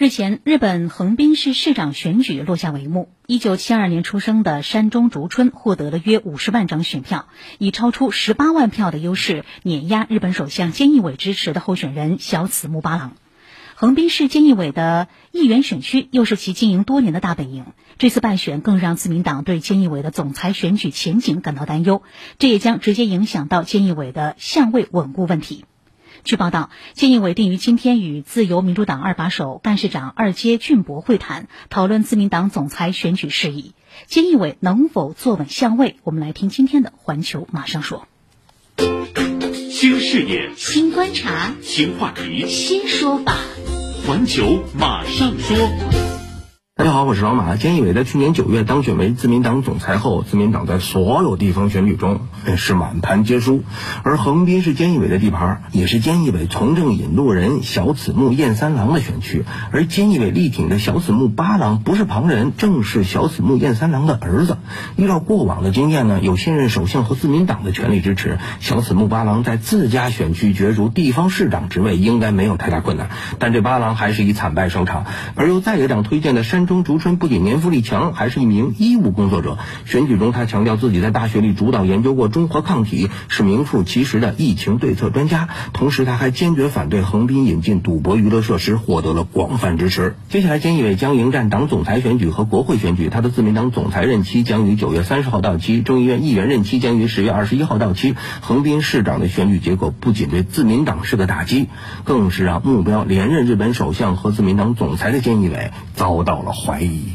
日前，日本横滨市市长选举落下帷幕。一九七二年出生的山中竹春获得了约五十万张选票，以超出十八万票的优势碾压日本首相菅义伟支持的候选人小此木八郎。横滨市菅义伟的议员选区又是其经营多年的大本营，这次败选更让自民党对菅义伟的总裁选举前景感到担忧，这也将直接影响到菅义伟的相位稳固问题。据报道，菅义伟定于今天与自由民主党二把手干事长二阶俊博会谈，讨论自民党总裁选举事宜。菅义伟能否坐稳相位？我们来听今天的《环球》，马上说。新视野、新观察、新话题、新说法，《环球》马上说。大家好，我是老马。菅义伟在去年九月当选为自民党总裁后，自民党在所有地方选举中是满盘皆输。而横滨是菅义伟的地盘，也是菅义伟从政引路人小此木彦三郎的选区。而菅义伟力挺的小此木八郎不是旁人，正是小此木彦三郎的儿子。依照过往的经验呢，有现任首相和自民党的全力支持，小此木八郎在自家选区角逐地方市长职位应该没有太大困难。但这八郎还是以惨败收场。而由在野党推荐的山。中竹春不仅年富力强，还是一名医务工作者。选举中，他强调自己在大学里主导研究过中和抗体，是名副其实的疫情对策专家。同时，他还坚决反对横滨引进赌博娱乐设施，获得了广泛支持。接下来，菅义伟将迎战党总裁选举和国会选举。他的自民党总裁任期将于九月三十号到期，众议院议员任期将于十月二十一号到期。横滨市长的选举结果不仅对自民党是个打击，更是让目标连任日本首相和自民党总裁的菅义伟遭到了。怀疑。